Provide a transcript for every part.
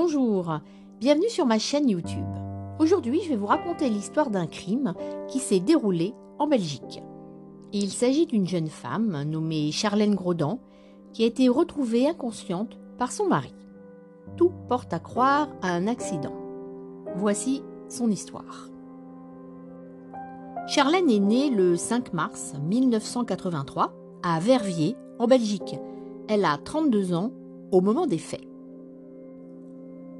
Bonjour, bienvenue sur ma chaîne YouTube. Aujourd'hui, je vais vous raconter l'histoire d'un crime qui s'est déroulé en Belgique. Il s'agit d'une jeune femme nommée Charlène Grodan qui a été retrouvée inconsciente par son mari. Tout porte à croire à un accident. Voici son histoire. Charlène est née le 5 mars 1983 à Verviers, en Belgique. Elle a 32 ans au moment des faits.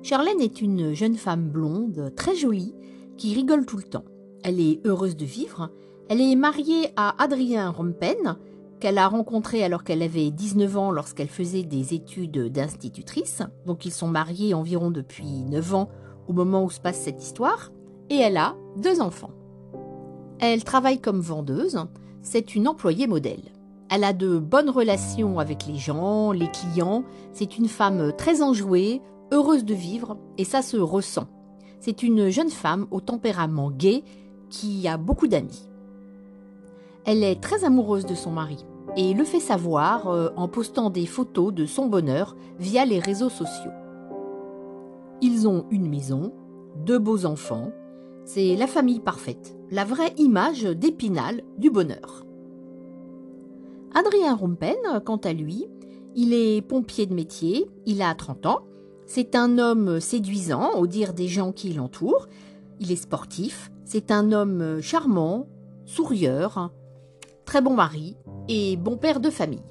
Charlène est une jeune femme blonde, très jolie, qui rigole tout le temps. Elle est heureuse de vivre. Elle est mariée à Adrien Rompen, qu'elle a rencontré alors qu'elle avait 19 ans lorsqu'elle faisait des études d'institutrice. Donc ils sont mariés environ depuis 9 ans au moment où se passe cette histoire. Et elle a deux enfants. Elle travaille comme vendeuse. C'est une employée modèle. Elle a de bonnes relations avec les gens, les clients. C'est une femme très enjouée, heureuse de vivre, et ça se ressent. C'est une jeune femme au tempérament gai qui a beaucoup d'amis. Elle est très amoureuse de son mari et le fait savoir euh, en postant des photos de son bonheur via les réseaux sociaux. Ils ont une maison, deux beaux enfants, c'est la famille parfaite, la vraie image d'Épinal du bonheur. Adrien Rompen, quant à lui, il est pompier de métier, il a 30 ans c'est un homme séduisant, au dire des gens qui l'entourent. Il est sportif. C'est un homme charmant, sourieur, très bon mari et bon père de famille.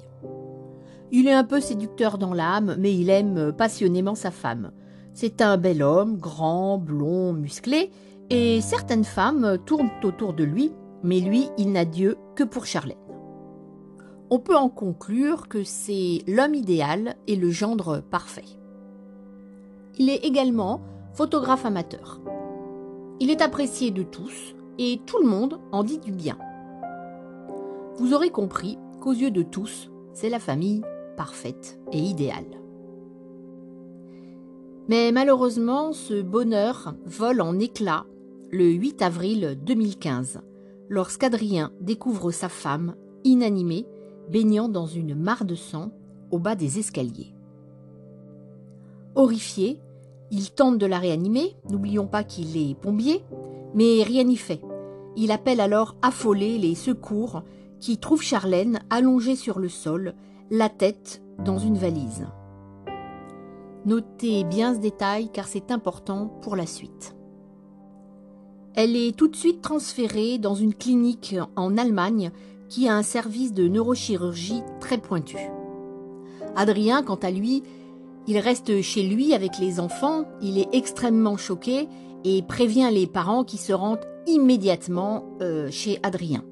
Il est un peu séducteur dans l'âme, mais il aime passionnément sa femme. C'est un bel homme, grand, blond, musclé, et certaines femmes tournent autour de lui, mais lui, il n'a Dieu que pour Charlène. On peut en conclure que c'est l'homme idéal et le gendre parfait. Il est également photographe amateur. Il est apprécié de tous et tout le monde en dit du bien. Vous aurez compris qu'aux yeux de tous, c'est la famille parfaite et idéale. Mais malheureusement, ce bonheur vole en éclats le 8 avril 2015, lorsqu'Adrien découvre sa femme, inanimée, baignant dans une mare de sang au bas des escaliers. Horrifié, il tente de la réanimer, n'oublions pas qu'il est pompier, mais rien n'y fait. Il appelle alors affolé les secours qui trouvent Charlène allongée sur le sol, la tête dans une valise. Notez bien ce détail car c'est important pour la suite. Elle est tout de suite transférée dans une clinique en Allemagne qui a un service de neurochirurgie très pointu. Adrien, quant à lui, il reste chez lui avec les enfants, il est extrêmement choqué et prévient les parents qui se rendent immédiatement euh, chez Adrien.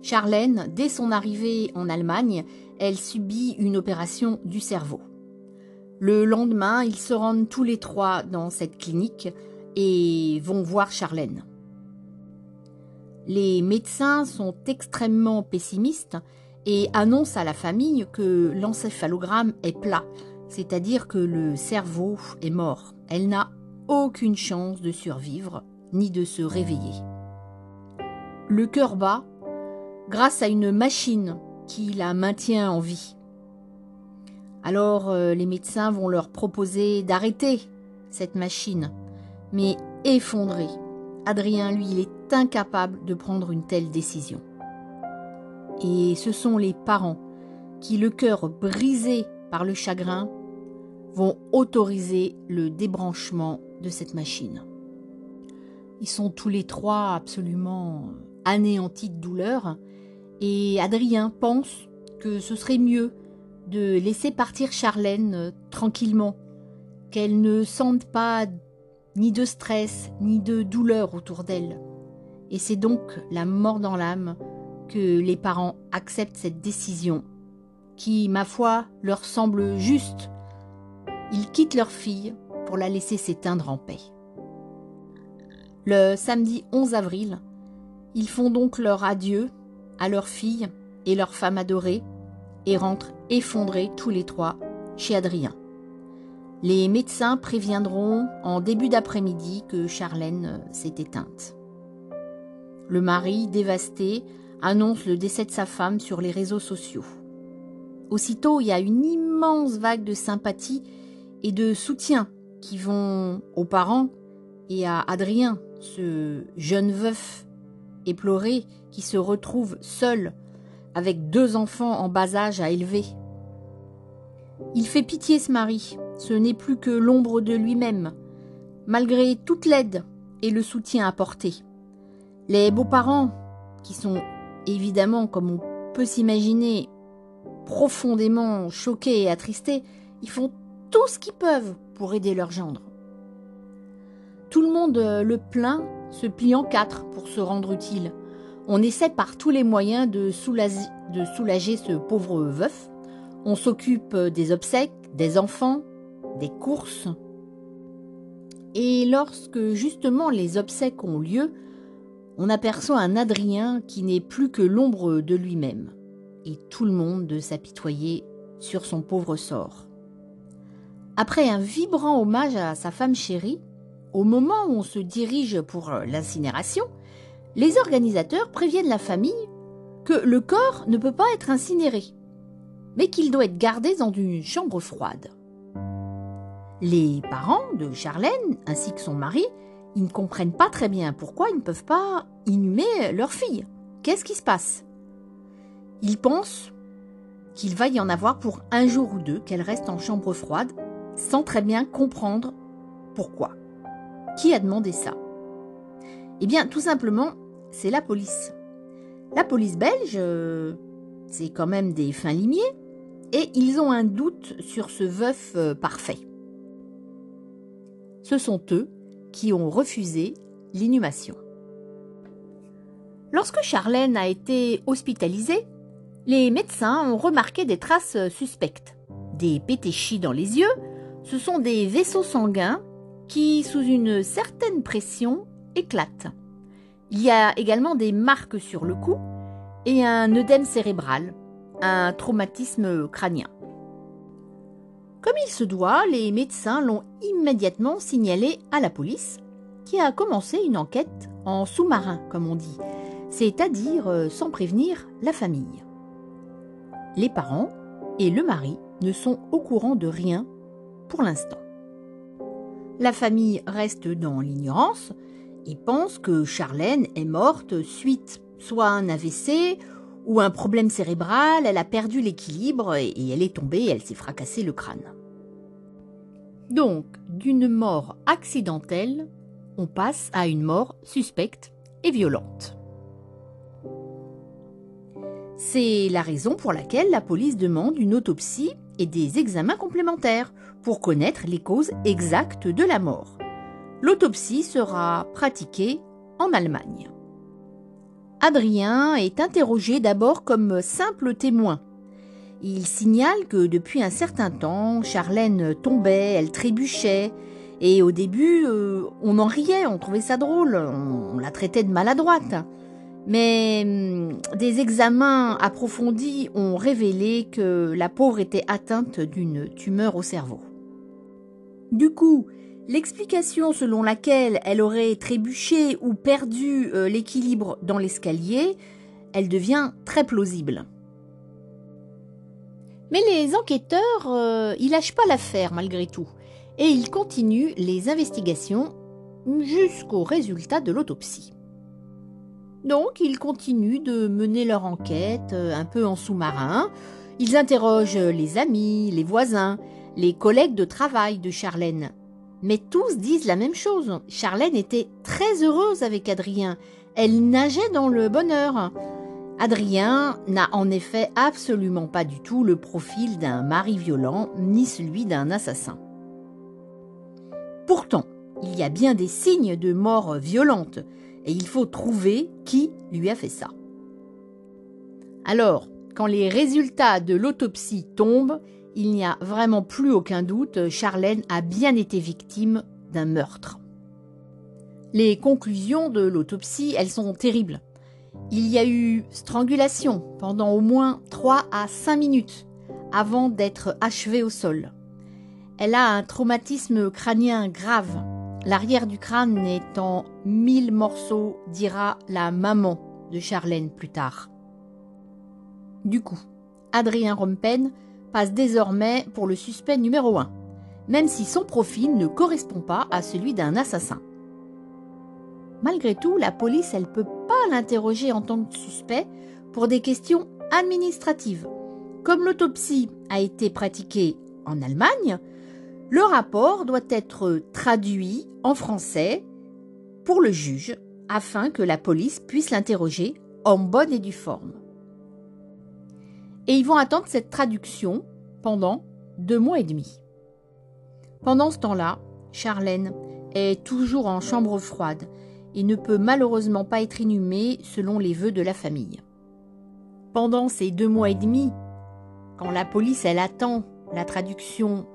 Charlène, dès son arrivée en Allemagne, elle subit une opération du cerveau. Le lendemain, ils se rendent tous les trois dans cette clinique et vont voir Charlène. Les médecins sont extrêmement pessimistes et annonce à la famille que l'encéphalogramme est plat, c'est-à-dire que le cerveau est mort. Elle n'a aucune chance de survivre ni de se réveiller. Le cœur bat grâce à une machine qui la maintient en vie. Alors euh, les médecins vont leur proposer d'arrêter cette machine, mais effondré. Adrien, lui, il est incapable de prendre une telle décision. Et ce sont les parents qui, le cœur brisé par le chagrin, vont autoriser le débranchement de cette machine. Ils sont tous les trois absolument anéantis de douleur et Adrien pense que ce serait mieux de laisser partir Charlène tranquillement, qu'elle ne sente pas ni de stress ni de douleur autour d'elle. Et c'est donc la mort dans l'âme les parents acceptent cette décision, qui, ma foi, leur semble juste. Ils quittent leur fille pour la laisser s'éteindre en paix. Le samedi 11 avril, ils font donc leur adieu à leur fille et leur femme adorée et rentrent effondrés tous les trois chez Adrien. Les médecins préviendront en début d'après-midi que Charlène s'est éteinte. Le mari, dévasté, annonce le décès de sa femme sur les réseaux sociaux. Aussitôt, il y a une immense vague de sympathie et de soutien qui vont aux parents et à Adrien, ce jeune veuf éploré qui se retrouve seul avec deux enfants en bas âge à élever. Il fait pitié ce mari, ce n'est plus que l'ombre de lui-même, malgré toute l'aide et le soutien apporté. Les beaux-parents, qui sont évidemment, comme on peut s'imaginer, profondément choqués et attristés, ils font tout ce qu'ils peuvent pour aider leur gendre. Tout le monde euh, le plaint, se plie en quatre pour se rendre utile. On essaie par tous les moyens de soulager, de soulager ce pauvre veuf. On s'occupe des obsèques, des enfants, des courses. Et lorsque justement les obsèques ont lieu, on aperçoit un Adrien qui n'est plus que l'ombre de lui-même, et tout le monde de s'apitoyer sur son pauvre sort. Après un vibrant hommage à sa femme chérie, au moment où on se dirige pour l'incinération, les organisateurs préviennent la famille que le corps ne peut pas être incinéré, mais qu'il doit être gardé dans une chambre froide. Les parents de Charlène ainsi que son mari ils ne comprennent pas très bien pourquoi ils ne peuvent pas inhumer leur fille. Qu'est-ce qui se passe? Ils pensent qu'il va y en avoir pour un jour ou deux qu'elle reste en chambre froide sans très bien comprendre pourquoi. Qui a demandé ça? Eh bien, tout simplement, c'est la police. La police belge, euh, c'est quand même des fins limiers, et ils ont un doute sur ce veuf euh, parfait. Ce sont eux qui ont refusé l'inhumation. Lorsque Charlène a été hospitalisée, les médecins ont remarqué des traces suspectes. Des pétéchis dans les yeux, ce sont des vaisseaux sanguins qui, sous une certaine pression, éclatent. Il y a également des marques sur le cou et un œdème cérébral, un traumatisme crânien. Comme il se doit, les médecins l'ont immédiatement signalé à la police, qui a commencé une enquête en sous-marin, comme on dit, c'est-à-dire euh, sans prévenir la famille. Les parents et le mari ne sont au courant de rien pour l'instant. La famille reste dans l'ignorance et pense que Charlène est morte suite soit à un AVC ou un problème cérébral, elle a perdu l'équilibre et elle est tombée, elle s'est fracassé le crâne. Donc, d'une mort accidentelle, on passe à une mort suspecte et violente. C'est la raison pour laquelle la police demande une autopsie et des examens complémentaires pour connaître les causes exactes de la mort. L'autopsie sera pratiquée en Allemagne. Adrien est interrogé d'abord comme simple témoin. Il signale que depuis un certain temps, Charlène tombait, elle trébuchait, et au début, euh, on en riait, on trouvait ça drôle, on, la traitait de maladroite. Mais hum, des examens approfondis ont révélé que la pauvre était atteinte d'une tumeur au cerveau. Du coup, L'explication selon laquelle elle aurait trébuché ou perdu euh, l'équilibre dans l'escalier, elle devient très plausible. Mais les enquêteurs, euh, ils lâchent pas l'affaire malgré tout, et ils continuent les investigations jusqu'au résultat de l'autopsie. Donc, ils continuent de mener leur enquête euh, un peu en sous-marin. Ils interrogent les amis, les voisins, les collègues de travail de Charlène, mais tous disent la même chose. Charlène était très heureuse avec Adrien. Elle nageait dans le bonheur. Adrien n'a en effet absolument pas du tout le profil d'un mari violent, ni celui d'un assassin. Pourtant, il y a bien des signes de mort violente, et il faut trouver qui lui a fait ça. Alors, quand les résultats de l'autopsie tombent, il n'y a vraiment plus aucun doute, Charlène a bien été victime d'un meurtre. Les conclusions de l'autopsie, elles sont terribles. Il y a eu strangulation pendant au moins 3 à 5 minutes avant d'être achevée au sol. Elle a un traumatisme crânien grave. L'arrière du crâne est en mille morceaux, dira la maman de Charlène plus tard. Du coup, Adrien Rompen passe désormais pour le suspect numéro 1, même si son profil ne correspond pas à celui d'un assassin. Malgré tout, la police, elle peut pas l'interroger en tant que suspect pour des questions administratives. Comme l'autopsie a été pratiquée en Allemagne, le rapport doit être traduit en français pour le juge afin que la police puisse l'interroger en bonne et due forme. Et ils vont attendre cette traduction pendant deux mois et demi. Pendant ce temps-là, Charlène est toujours en chambre froide et ne peut malheureusement pas être inhumée selon les vœux de la famille. Pendant ces deux mois et demi, quand la police elle attend la traduction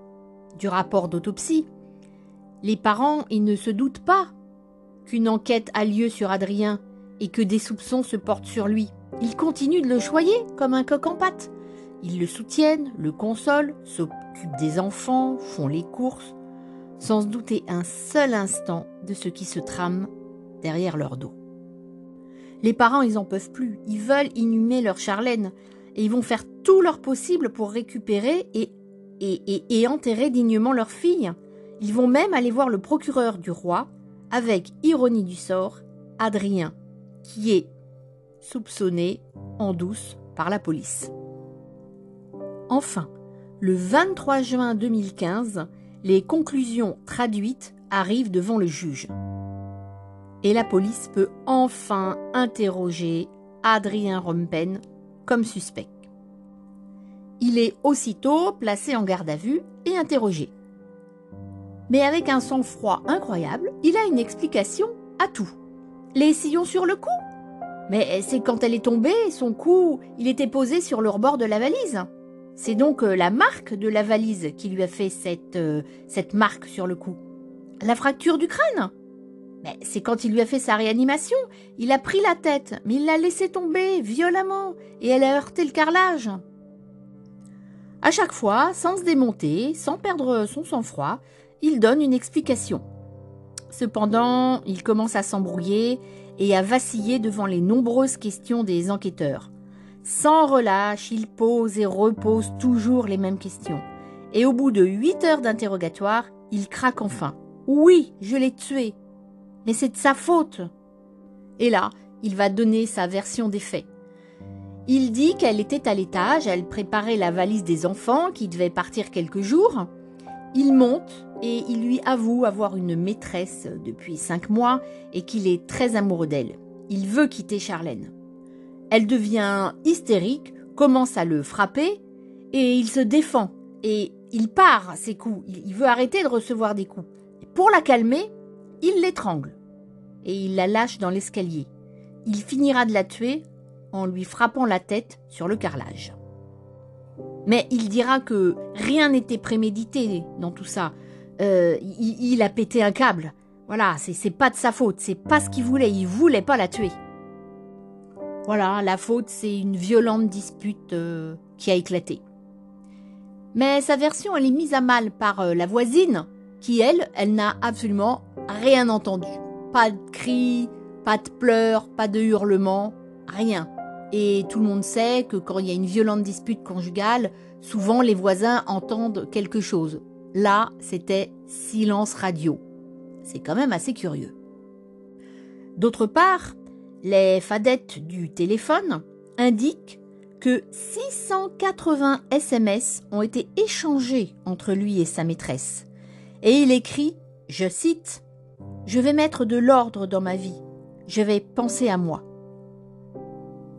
du rapport d'autopsie, les parents ils ne se doutent pas qu'une enquête a lieu sur Adrien et que des soupçons se portent sur lui. Ils continuent de le choyer comme un coq en pâte. Ils le soutiennent, le consolent, s'occupent des enfants, font les courses, sans se douter un seul instant de ce qui se trame derrière leur dos. Les parents, ils en peuvent plus. Ils veulent inhumer leur Charlène et ils vont faire tout leur possible pour récupérer et, et, et, enterrer dignement leur fille. Ils vont même aller voir le procureur du roi avec ironie du sort Adrien, qui est soupçonné en douce par la police. Enfin, le 23 juin 2015, les conclusions traduites arrivent devant le juge et la police peut enfin interroger Adrien Rompen comme suspect. Il est aussitôt placé en garde à vue et interrogé. Mais avec un sang-froid incroyable, il a une explication à tout. Les sillons sur le cou Mais c'est quand elle est tombée, son cou, il était posé sur le rebord de la valise. C'est donc euh, la marque de la valise qui lui a fait cette, euh, cette marque sur le cou. La fracture du crâne mais c'est quand il lui a fait sa réanimation. Il a pris la tête, mais il l'a laissé tomber violemment et elle a heurté le carrelage. À chaque fois, sans se démonter, sans perdre son sang-froid, il donne une explication. Cependant, il commence à s'embrouiller et à vaciller devant les nombreuses questions des enquêteurs. Sans relâche, il pose et repose toujours les mêmes questions. Et au bout de huit heures d'interrogatoire, il craque enfin. Oui, je l'ai tué mais c'est de sa faute. Et là, il va donner sa version des faits. Il dit qu'elle était à l'étage, elle préparait la valise des enfants qui devaient partir quelques jours. Il monte et il lui avoue avoir une maîtresse depuis cinq mois et qu'il est très amoureux d'elle. Il veut quitter Charlène. Elle devient hystérique, commence à le frapper et il se défend et il part ses coups. Il veut arrêter de recevoir des coups. Pour la calmer, il l'étrangle et il la lâche dans l'escalier. Il finira de la tuer en lui frappant la tête sur le carrelage. Mais il dira que rien n'était prémédité dans tout ça. Euh, il, a pété un câble. Voilà, c'est pas de sa faute, c'est pas ce qu'il voulait, il voulait pas la tuer. Voilà, la faute, c'est une violente dispute euh, qui a éclaté. Mais sa version, elle est mise à mal par euh, la voisine, qui, elle, elle n'a absolument rien entendu. Pas de cris, pas de pleurs, pas de hurlements, rien. Et tout le monde sait que quand il y a une violente dispute conjugale, souvent les voisins entendent quelque chose. Là, c'était silence radio. C'est quand même assez curieux. D'autre part, les fadettes du téléphone indiquent que 680 SMS ont été échangés entre lui et sa maîtresse. Et il écrit, je cite, je vais mettre de l'ordre dans ma vie. Je vais penser à moi.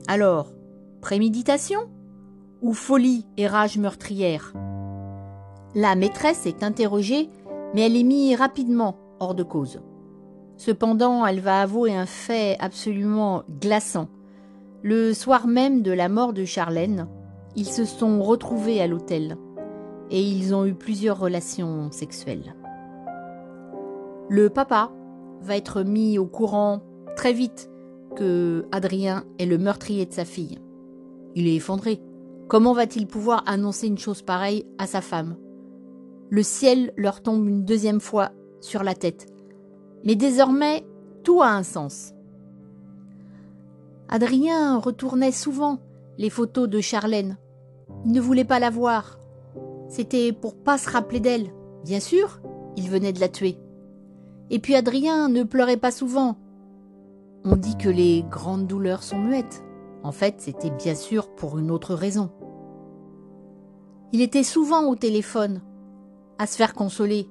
Alors, préméditation ou folie et rage meurtrière? La maîtresse est interrogée, mais elle est mise rapidement hors de cause. Cependant, elle va avouer un fait absolument glaçant. Le soir même de la mort de Charlène, ils se sont retrouvés à l'hôtel et ils ont eu plusieurs relations sexuelles. Le papa va être mis au courant très vite que Adrien est le meurtrier de sa fille. Il est effondré. Comment va-t-il pouvoir annoncer une chose pareille à sa femme? Le ciel leur tombe une deuxième fois sur la tête. Mais désormais, tout a un sens. Adrien retournait souvent les photos de Charlène. Il ne voulait pas la voir. C'était pour pas se rappeler d'elle. Bien sûr, il venait de la tuer. Et puis Adrien ne pleurait pas souvent. On dit que les grandes douleurs sont muettes. En fait, c'était bien sûr pour une autre raison. Il était souvent au téléphone, à se faire consoler.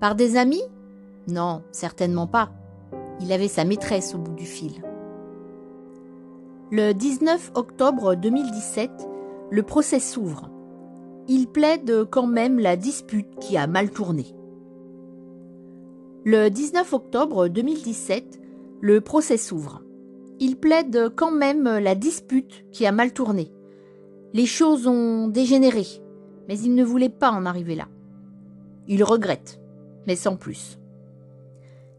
Par des amis? Non, certainement pas. Il avait sa maîtresse au bout du fil. Le 19 octobre 2017, le procès s'ouvre. Il plaide quand même la dispute qui a mal tourné. Le 19 octobre 2017, le procès s'ouvre. Il plaide quand même la dispute qui a mal tourné. Les choses ont dégénéré, mais il ne voulait pas en arriver là. Il regrette, mais sans plus.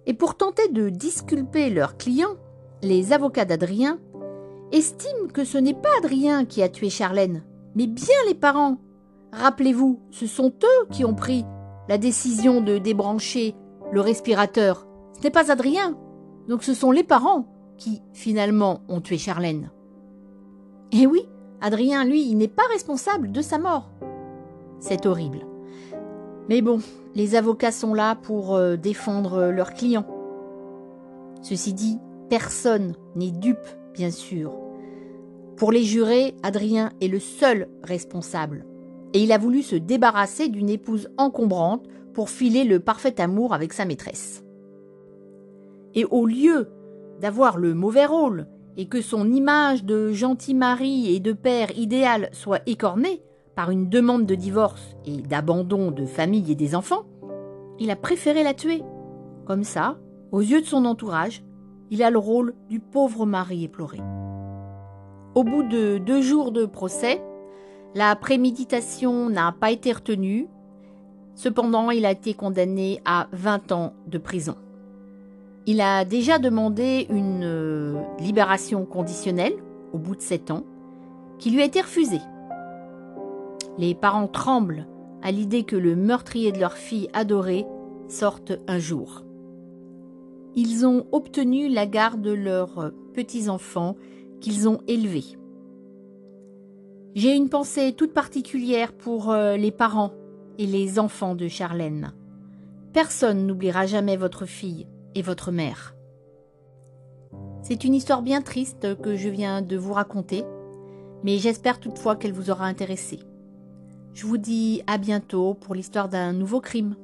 Et pour tenter de disculper leurs clients, les avocats d'Adrien estiment que ce n'est pas Adrien qui a tué Charlène, mais bien les parents. Rappelez-vous, ce sont eux qui ont pris la décision de débrancher le respirateur. Ce n'est pas Adrien. Donc ce sont les parents qui, finalement, ont tué Charlène. Eh oui, Adrien, lui, il n'est pas responsable de sa mort. C'est horrible. Mais bon, les avocats sont là pour euh, défendre leurs clients. Ceci dit, personne n'est dupe, bien sûr. Pour les jurés, Adrien est le seul responsable. Et il a voulu se débarrasser d'une épouse encombrante pour filer le parfait amour avec sa maîtresse. Et au lieu d'avoir le mauvais rôle et que son image de gentil mari et de père idéal soit écornée par une demande de divorce et d'abandon de famille et des enfants, il a préféré la tuer. Comme ça, aux yeux de son entourage, il a le rôle du pauvre mari éploré. Au bout de deux jours de procès, la préméditation n'a pas été retenue. Cependant, il a été condamné à 20 ans de prison. Il a déjà demandé une euh, libération conditionnelle au bout de sept ans, qui lui a été refusée. Les parents tremblent à l'idée que le meurtrier de leur fille adorée sorte un jour. Ils ont obtenu la garde de leurs petits-enfants qu'ils ont élevés. J'ai une pensée toute particulière pour euh, les parents et les enfants de Charlène. Personne n'oubliera jamais votre fille et votre mère. C'est une histoire bien triste que je viens de vous raconter, mais j'espère toutefois qu'elle vous aura intéressé. Je vous dis à bientôt pour l'histoire d'un nouveau crime.